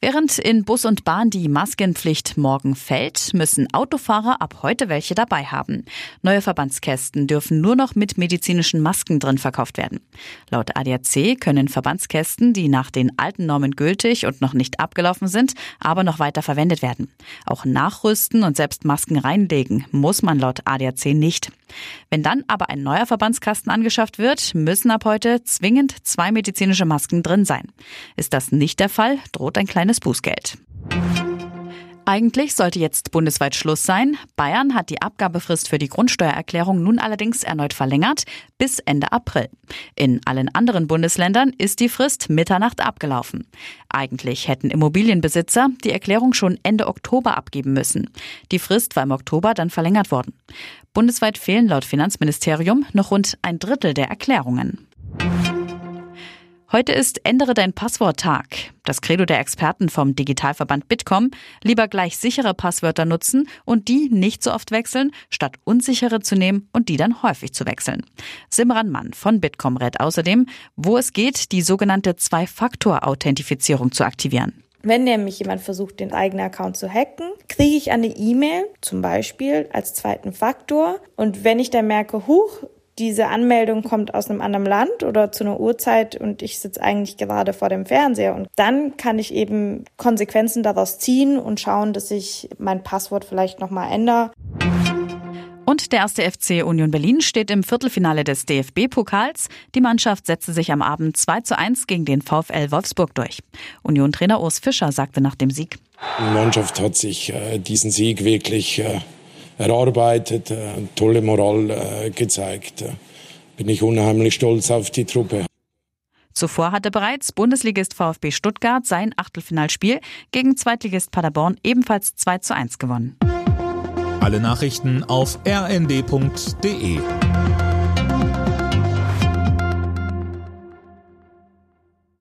Während in Bus und Bahn die Maskenpflicht morgen fällt, müssen Autofahrer ab heute welche dabei haben. Neue Verbandskästen dürfen nur noch mit medizinischen Masken drin verkauft werden. Laut ADAC können Verbandskästen, die nach den alten Normen gültig und noch nicht abgelaufen sind, aber noch weiter verwendet werden. Auch nachrüsten und selbst Masken reinlegen muss man laut ADAC nicht. Wenn dann aber ein neuer Verbandskasten angeschafft wird, müssen ab heute zwingend zwei medizinische Masken drin sein. Ist das nicht der Fall, droht ein kleines Bußgeld. Eigentlich sollte jetzt bundesweit Schluss sein. Bayern hat die Abgabefrist für die Grundsteuererklärung nun allerdings erneut verlängert bis Ende April. In allen anderen Bundesländern ist die Frist Mitternacht abgelaufen. Eigentlich hätten Immobilienbesitzer die Erklärung schon Ende Oktober abgeben müssen. Die Frist war im Oktober dann verlängert worden. Bundesweit fehlen laut Finanzministerium noch rund ein Drittel der Erklärungen. Heute ist Ändere dein Passwort-Tag. Das Credo der Experten vom Digitalverband Bitkom, lieber gleich sichere Passwörter nutzen und die nicht so oft wechseln, statt unsichere zu nehmen und die dann häufig zu wechseln. Simran Mann von Bitkom rät außerdem, wo es geht, die sogenannte Zwei-Faktor-Authentifizierung zu aktivieren. Wenn nämlich jemand versucht, den eigenen Account zu hacken, kriege ich eine E-Mail, zum Beispiel als zweiten Faktor. Und wenn ich dann merke, huch, diese Anmeldung kommt aus einem anderen Land oder zu einer Uhrzeit und ich sitze eigentlich gerade vor dem Fernseher. Und dann kann ich eben Konsequenzen daraus ziehen und schauen, dass ich mein Passwort vielleicht nochmal ändere. Und der erste FC Union Berlin steht im Viertelfinale des DFB-Pokals. Die Mannschaft setzte sich am Abend 2 zu 1 gegen den VfL Wolfsburg durch. Union-Trainer Urs Fischer sagte nach dem Sieg. Die Mannschaft hat sich äh, diesen Sieg wirklich äh, erarbeitet, äh, tolle Moral äh, gezeigt. Bin ich unheimlich stolz auf die Truppe. Zuvor hatte bereits Bundesligist VfB Stuttgart sein Achtelfinalspiel gegen Zweitligist Paderborn ebenfalls 2 zu 1 gewonnen. Alle Nachrichten auf rnd.de